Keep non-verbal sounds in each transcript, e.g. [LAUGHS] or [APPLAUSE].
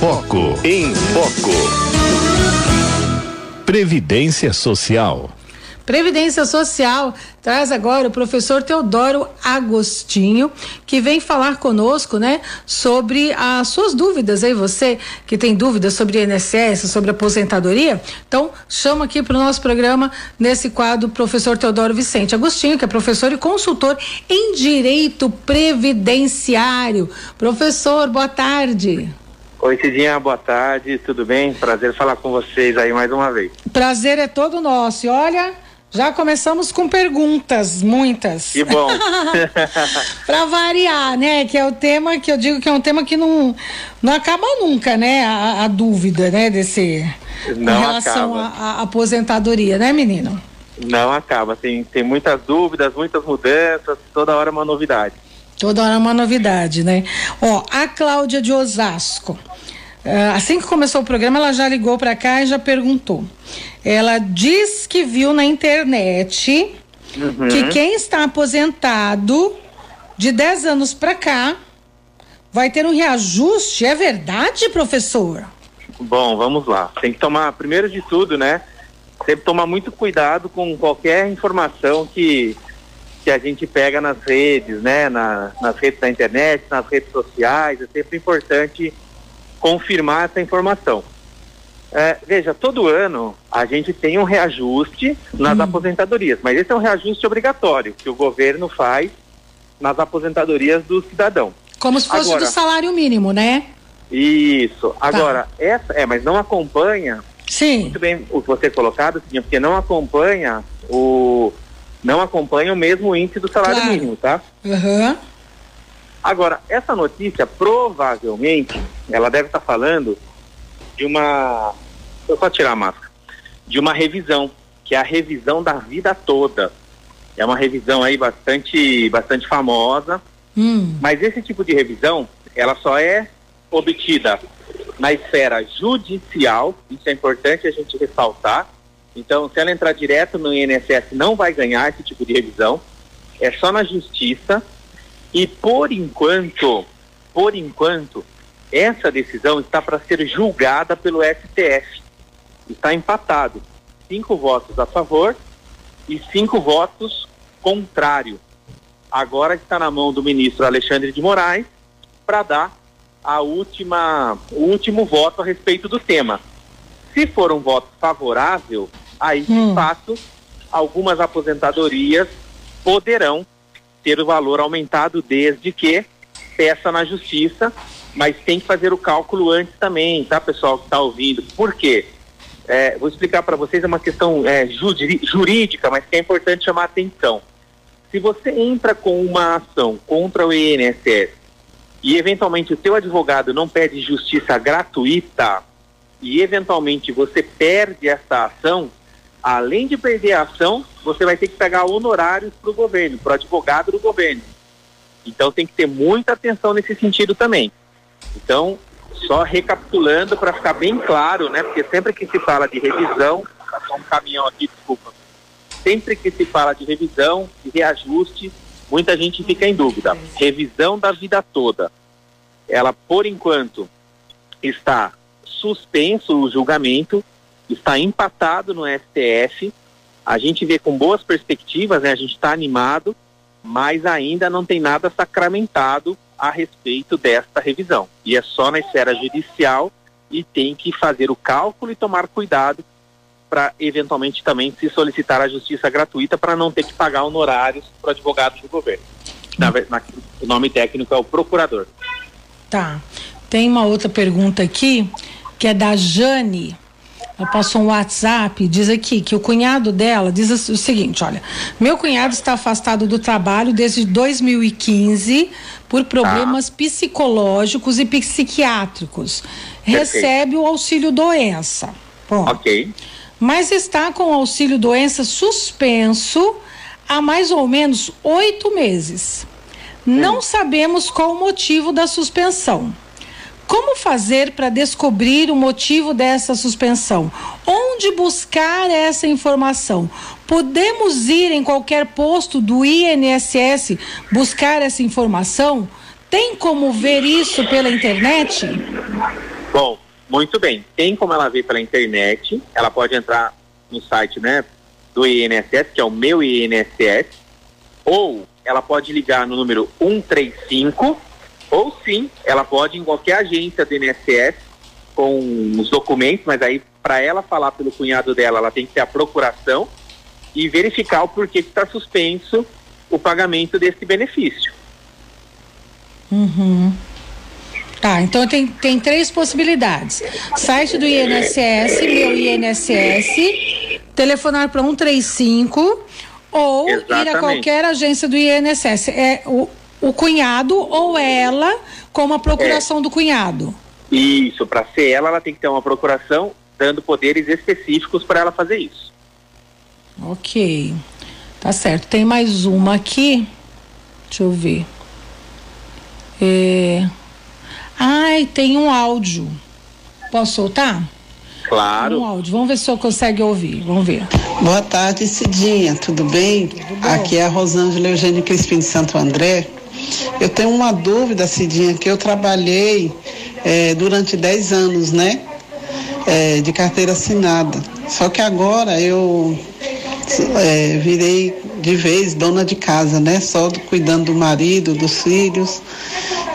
Foco. Em Foco. Previdência Social. Previdência Social traz agora o professor Teodoro Agostinho, que vem falar conosco, né, sobre as suas dúvidas aí, você que tem dúvidas sobre INSS, sobre aposentadoria. Então, chama aqui para o nosso programa, nesse quadro, o professor Teodoro Vicente Agostinho, que é professor e consultor em Direito Previdenciário. Professor, boa tarde. Oi, Cidinha, boa tarde, tudo bem? Prazer falar com vocês aí mais uma vez. Prazer é todo nosso. E olha, já começamos com perguntas, muitas. Que bom. [LAUGHS] para variar, né? Que é o tema que eu digo que é um tema que não, não acaba nunca, né? A, a dúvida, né? Desse. Não em relação à aposentadoria, né, menino? Não acaba. Tem, tem muitas dúvidas, muitas mudanças, toda hora uma novidade. Toda hora uma novidade, né? Ó, a Cláudia de Osasco. Uh, assim que começou o programa, ela já ligou para cá e já perguntou. Ela diz que viu na internet uhum. que quem está aposentado de 10 anos para cá vai ter um reajuste. É verdade, professor? Bom, vamos lá. Tem que tomar, primeiro de tudo, né? Sempre tomar muito cuidado com qualquer informação que, que a gente pega nas redes, né? Na, nas redes da internet, nas redes sociais. É sempre importante confirmar essa informação. É, veja, todo ano a gente tem um reajuste nas hum. aposentadorias, mas esse é um reajuste obrigatório que o governo faz nas aposentadorias do cidadão. Como se fosse Agora, do salário mínimo, né? Isso. Agora, tá. essa é, mas não acompanha. Sim. Muito bem o que você colocado, porque não acompanha o não acompanha o mesmo índice do salário claro. mínimo, tá? Uhum. Agora, essa notícia provavelmente ela deve estar falando de uma. Eu só tirar a máscara. De uma revisão, que é a revisão da vida toda. É uma revisão aí bastante, bastante famosa. Hum. Mas esse tipo de revisão, ela só é obtida na esfera judicial, isso é importante a gente ressaltar. Então, se ela entrar direto no INSS, não vai ganhar esse tipo de revisão. É só na justiça. E por enquanto, por enquanto, essa decisão está para ser julgada pelo STF. Está empatado. Cinco votos a favor e cinco votos contrário. Agora está na mão do ministro Alexandre de Moraes para dar a última, o último voto a respeito do tema. Se for um voto favorável, aí de hum. fato algumas aposentadorias poderão ter o valor aumentado desde que peça na justiça mas tem que fazer o cálculo antes também, tá, pessoal que está ouvindo? Por quê? É, vou explicar para vocês, é uma questão é, jurídica, mas que é importante chamar a atenção. Se você entra com uma ação contra o INSS e eventualmente o teu advogado não pede justiça gratuita e eventualmente você perde essa ação, além de perder a ação, você vai ter que pegar honorários para o governo, para o advogado do governo. Então tem que ter muita atenção nesse sentido também. Então, só recapitulando para ficar bem claro, né? Porque sempre que se fala de revisão, passou um caminhão aqui, desculpa. Sempre que se fala de revisão, de reajuste, muita gente fica em dúvida. Revisão da vida toda. Ela, por enquanto, está suspenso o julgamento, está empatado no STF. A gente vê com boas perspectivas, né? A gente está animado, mas ainda não tem nada sacramentado a respeito desta revisão. E é só na esfera judicial e tem que fazer o cálculo e tomar cuidado para eventualmente também se solicitar a justiça gratuita para não ter que pagar honorários para advogados do governo. Na, na, o nome técnico é o procurador. Tá. Tem uma outra pergunta aqui que é da Jane. Ela passou um WhatsApp, diz aqui que o cunhado dela diz o seguinte: olha, meu cunhado está afastado do trabalho desde 2015 por problemas ah. psicológicos e psiquiátricos. Recebe o auxílio doença. Bom, ok. Mas está com o auxílio doença suspenso há mais ou menos oito meses. Não hum. sabemos qual o motivo da suspensão. Como fazer para descobrir o motivo dessa suspensão? Onde buscar essa informação? Podemos ir em qualquer posto do INSS buscar essa informação? Tem como ver isso pela internet? Bom, muito bem. Tem como ela ver pela internet, ela pode entrar no site, né, do INSS, que é o meu INSS, ou ela pode ligar no número 135, ou sim, ela pode ir em qualquer agência do INSS com os documentos, mas aí para ela falar pelo cunhado dela, ela tem que ter a procuração e verificar o porquê que está suspenso o pagamento desse benefício. Uhum. Tá, então tem, tem três possibilidades. Site do INSS, meu INSS, telefonar para 135 ou Exatamente. ir a qualquer agência do INSS. É o, o cunhado ou ela com a procuração é. do cunhado. Isso, para ser ela, ela tem que ter uma procuração dando poderes específicos para ela fazer isso. Ok. Tá certo. Tem mais uma aqui. Deixa eu ver. É... Ai, tem um áudio. Posso soltar? Claro. Um áudio. Vamos ver se o senhor consegue ouvir. Vamos ver. Boa tarde, Cidinha. Tudo bem? Tudo Aqui é a Rosângela Eugênio Crispim de Santo André. Eu tenho uma dúvida, Cidinha, que eu trabalhei é, durante 10 anos, né? É, de carteira assinada. Só que agora eu é, virei de vez dona de casa, né? Só cuidando do marido, dos filhos.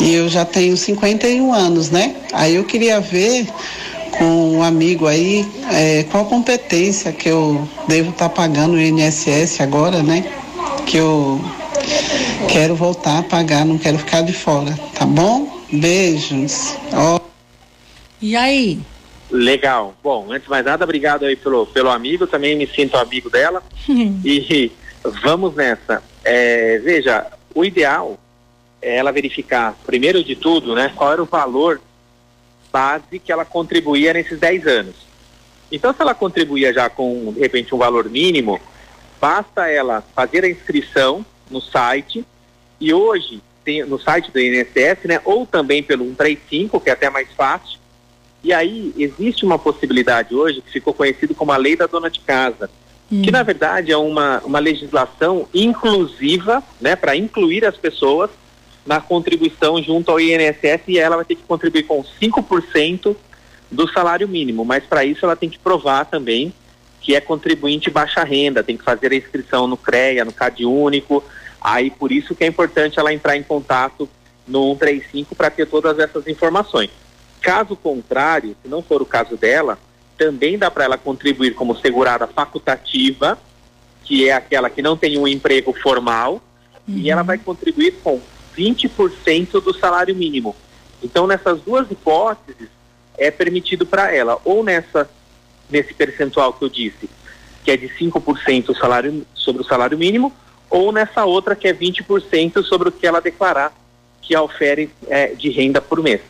E eu já tenho 51 anos, né? Aí eu queria ver com um amigo aí é, qual competência que eu devo estar tá pagando o INSS agora, né? Que eu quero voltar a pagar, não quero ficar de fora, tá bom? Beijos. Oh. E aí? Legal. Bom, antes de mais nada, obrigado aí pelo, pelo amigo, também me sinto amigo dela. [LAUGHS] e vamos nessa. É, veja, o ideal é ela verificar, primeiro de tudo, né, qual era o valor base que ela contribuía nesses 10 anos. Então, se ela contribuía já com, de repente, um valor mínimo, basta ela fazer a inscrição no site e hoje, tem, no site do INSS, né, ou também pelo 135, que é até mais fácil, e aí existe uma possibilidade hoje que ficou conhecido como a lei da dona de casa, hum. que na verdade é uma, uma legislação inclusiva, né, para incluir as pessoas na contribuição junto ao INSS e ela vai ter que contribuir com 5% do salário mínimo, mas para isso ela tem que provar também que é contribuinte baixa renda, tem que fazer a inscrição no CREA, no CAD único, aí por isso que é importante ela entrar em contato no 135 para ter todas essas informações. Caso contrário, se não for o caso dela, também dá para ela contribuir como segurada facultativa, que é aquela que não tem um emprego formal, uhum. e ela vai contribuir com 20% do salário mínimo. Então, nessas duas hipóteses, é permitido para ela, ou nessa, nesse percentual que eu disse, que é de 5% salário, sobre o salário mínimo, ou nessa outra que é 20% sobre o que ela declarar que ofere é, de renda por mês.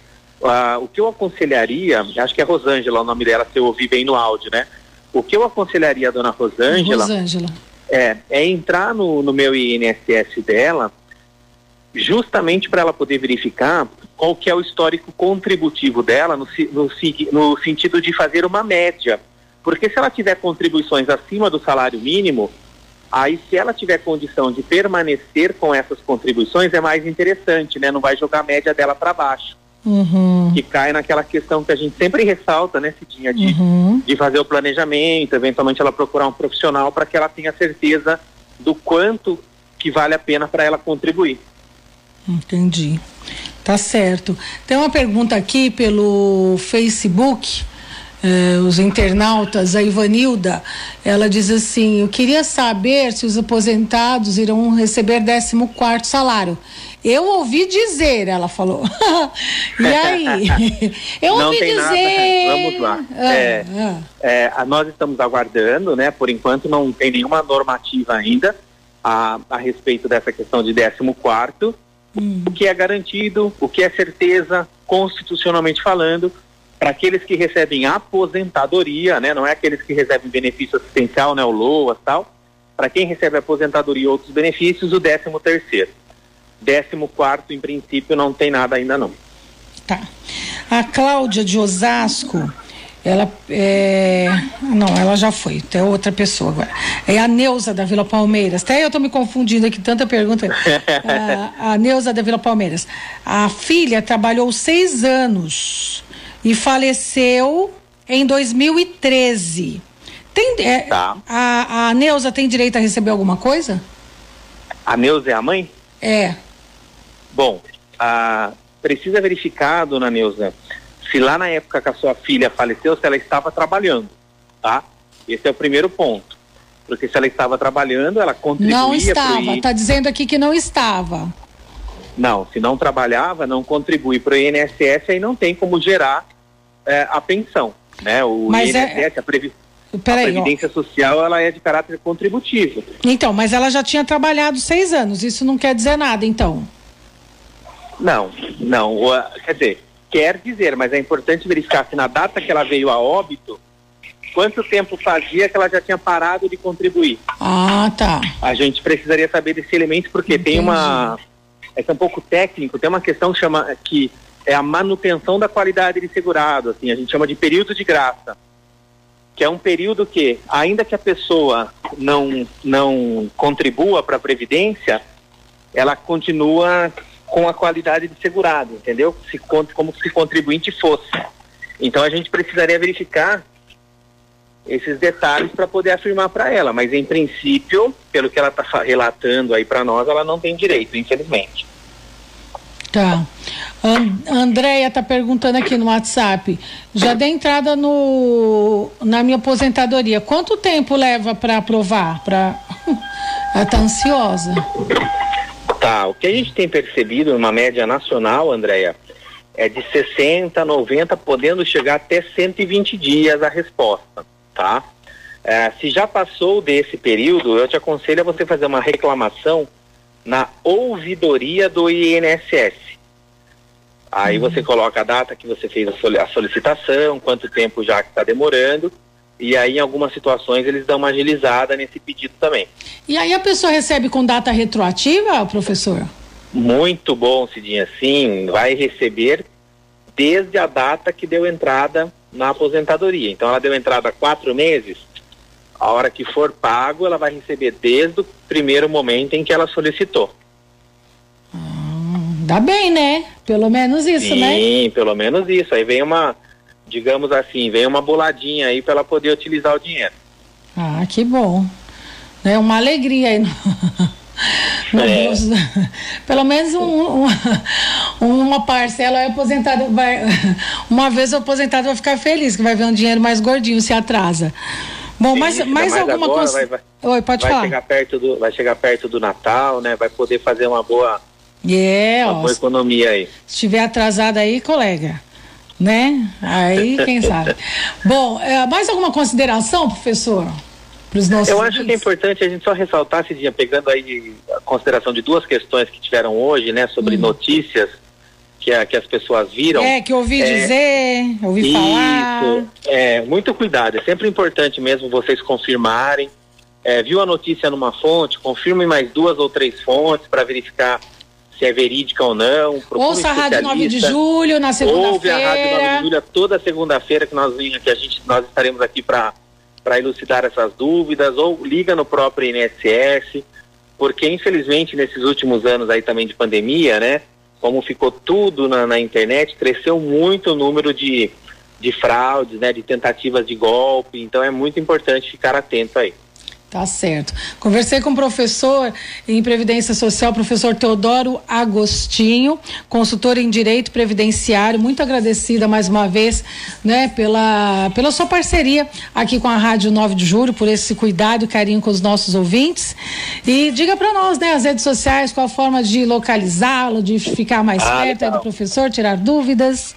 Uh, o que eu aconselharia, acho que é Rosângela o nome dela, se eu ouvi bem no áudio, né? O que eu aconselharia a dona Rosângela, Rosângela. É, é entrar no, no meu INSS dela, justamente para ela poder verificar qual que é o histórico contributivo dela, no, no, no sentido de fazer uma média. Porque se ela tiver contribuições acima do salário mínimo, aí se ela tiver condição de permanecer com essas contribuições, é mais interessante, né? Não vai jogar a média dela para baixo. Uhum. Que cai naquela questão que a gente sempre ressalta, né, Cidinha, de, uhum. de fazer o planejamento, eventualmente ela procurar um profissional para que ela tenha certeza do quanto que vale a pena para ela contribuir. Entendi. Tá certo. Tem uma pergunta aqui pelo Facebook. Eh, os internautas, a Ivanilda, ela diz assim: Eu queria saber se os aposentados irão receber 14 quarto salário. Eu ouvi dizer, ela falou. [LAUGHS] e aí? [LAUGHS] Eu Não ouvi dizer. Nada. Vamos lá. Ah, é, ah. É, nós estamos aguardando, né? Por enquanto não tem nenhuma normativa ainda a, a respeito dessa questão de 14 quarto. Hum. O que é garantido, o que é certeza, constitucionalmente falando, para aqueles que recebem aposentadoria, né? Não é aqueles que recebem benefício assistencial, né? O LOAS tal. Para quem recebe aposentadoria e outros benefícios, o 13 terceiro. 14 quarto, em princípio, não tem nada ainda não. Tá. A Cláudia de Osasco, ela é... Não, ela já foi, tem outra pessoa agora. É a Neuza da Vila Palmeiras. Até eu tô me confundindo aqui, tanta pergunta. [LAUGHS] a, a Neuza da Vila Palmeiras. A filha trabalhou seis anos e faleceu em 2013. Tem, é, Tá. a, a Neuza tem direito a receber alguma coisa? A Neuza é a mãe? É. Bom, a, precisa verificar, dona Neuza, se lá na época que a sua filha faleceu, se ela estava trabalhando, tá? Esse é o primeiro ponto. Porque se ela estava trabalhando, ela contribuía Não estava. I- Tá dizendo aqui que não estava. Não, se não trabalhava, não contribui para o INSS, aí não tem como gerar eh, a pensão, né? O Mas é- INSS, a, previ- a Peraí, ó. Previdência Social, ela é de caráter contributivo. Então, mas ela já tinha trabalhado seis anos. Isso não quer dizer nada, então. Não, não. a- Quer dizer, quer dizer, mas é importante verificar se na data que ela veio a óbito, quanto tempo fazia que ela já tinha parado de contribuir. Ah, tá. A gente precisaria saber desse elemento porque tem uma. É que é um pouco técnico, tem uma questão que chama que é a manutenção da qualidade de segurado, assim, a gente chama de período de graça. Que é um período que, ainda que a pessoa não, não contribua para a Previdência, ela continua com a qualidade de segurado, entendeu? Se, como se contribuinte fosse. Então a gente precisaria verificar esses detalhes para poder afirmar para ela, mas em princípio, pelo que ela está relatando aí para nós, ela não tem direito, infelizmente. Tá. An Andréia tá perguntando aqui no WhatsApp. Já dei entrada no na minha aposentadoria. Quanto tempo leva para aprovar? Para [LAUGHS] Ela tá ansiosa. Tá, o que a gente tem percebido numa média nacional, Andréia, é de 60, 90, podendo chegar até 120 dias a resposta, tá? É, se já passou desse período, eu te aconselho a você fazer uma reclamação na ouvidoria do INSS. Aí você coloca a data que você fez a solicitação, quanto tempo já que está demorando, e aí em algumas situações eles dão uma agilizada nesse pedido também. E aí a pessoa recebe com data retroativa, professor? Muito bom, Cidinha. Sim, vai receber desde a data que deu entrada na aposentadoria. Então, ela deu entrada há quatro meses. A hora que for pago, ela vai receber desde o primeiro momento em que ela solicitou. Dá bem, né? Pelo menos isso, Sim, né? pelo menos isso. Aí vem uma, digamos assim, vem uma boladinha aí para ela poder utilizar o dinheiro. Ah, que bom. É uma alegria aí [LAUGHS] no É. bolso. Pelo menos um, um- uma parcela é aposentado. Vai, uma vez o aposentado vai ficar feliz, que vai ver um dinheiro mais gordinho se atrasa. Bom, Sim, mais mais alguma agora, coisa? vai- vai- Oi, pode vai falar. chegar perto do, vai chegar perto do Natal, né? Vai poder fazer uma boa, É, uma ó, boa economia aí. se estiver atrasado aí, colega, né? Aí, quem sabe. [LAUGHS] Bom, é, mais alguma consideração, professor? Para os nossos Eu acho que é importante a gente só ressaltar, Cidinha, pegando aí a consideração de duas questões que tiveram hoje, né, sobre notícias que, a- que as pessoas viram. Hum. É, que ouvi É, dizer, ouvi falar. Isso, é, muito cuidado, é sempre importante mesmo vocês confirmarem. É, viu a notícia numa fonte, confirme mais duas ou três fontes para verificar se é verídica ou não. Ouça a Rádio 9 de. Julho na Ouve a Rádio 9 de segunda-feira. Julho toda segunda-feira que nós aqui, a gente, nós estaremos aqui para para elucidar essas dúvidas, ou liga no próprio INSS, porque infelizmente nesses últimos anos aí também de pandemia, né? Como ficou tudo na, na internet, cresceu muito o número de, de fraudes, né? De tentativas de golpe, então é muito importante ficar atento aí. Tá certo. Conversei com o professor em Previdência Social, professor Teodoro Agostinho, consultor em Direito Previdenciário. Muito agradecida mais uma vez, né, pela, pela sua parceria aqui com a Rádio 9 de Julho, por esse cuidado e carinho com os nossos ouvintes. E diga para nós, né, as redes sociais, qual a forma de localizá-lo, de ficar mais Ah, perto aí do professor, tirar dúvidas.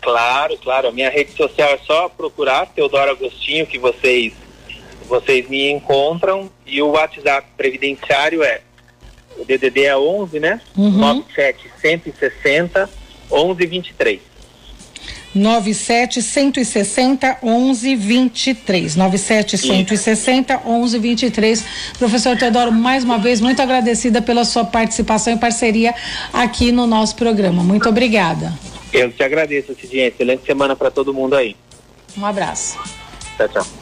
Claro, claro. A minha rede social é só procurar Teodoro Agostinho, que vocês, vocês me encontram. E o WhatsApp previdenciário é o DDD é 11, né? Uhum. 97 160 1123. 97 160 11 23. 97 160 11 23. Professor Teodoro, mais uma vez, muito agradecida pela sua participação e parceria aqui no nosso programa. Muito obrigada. Eu te agradeço, Cidinha. Excelente semana para todo mundo aí. Um abraço. Tchau, tchau.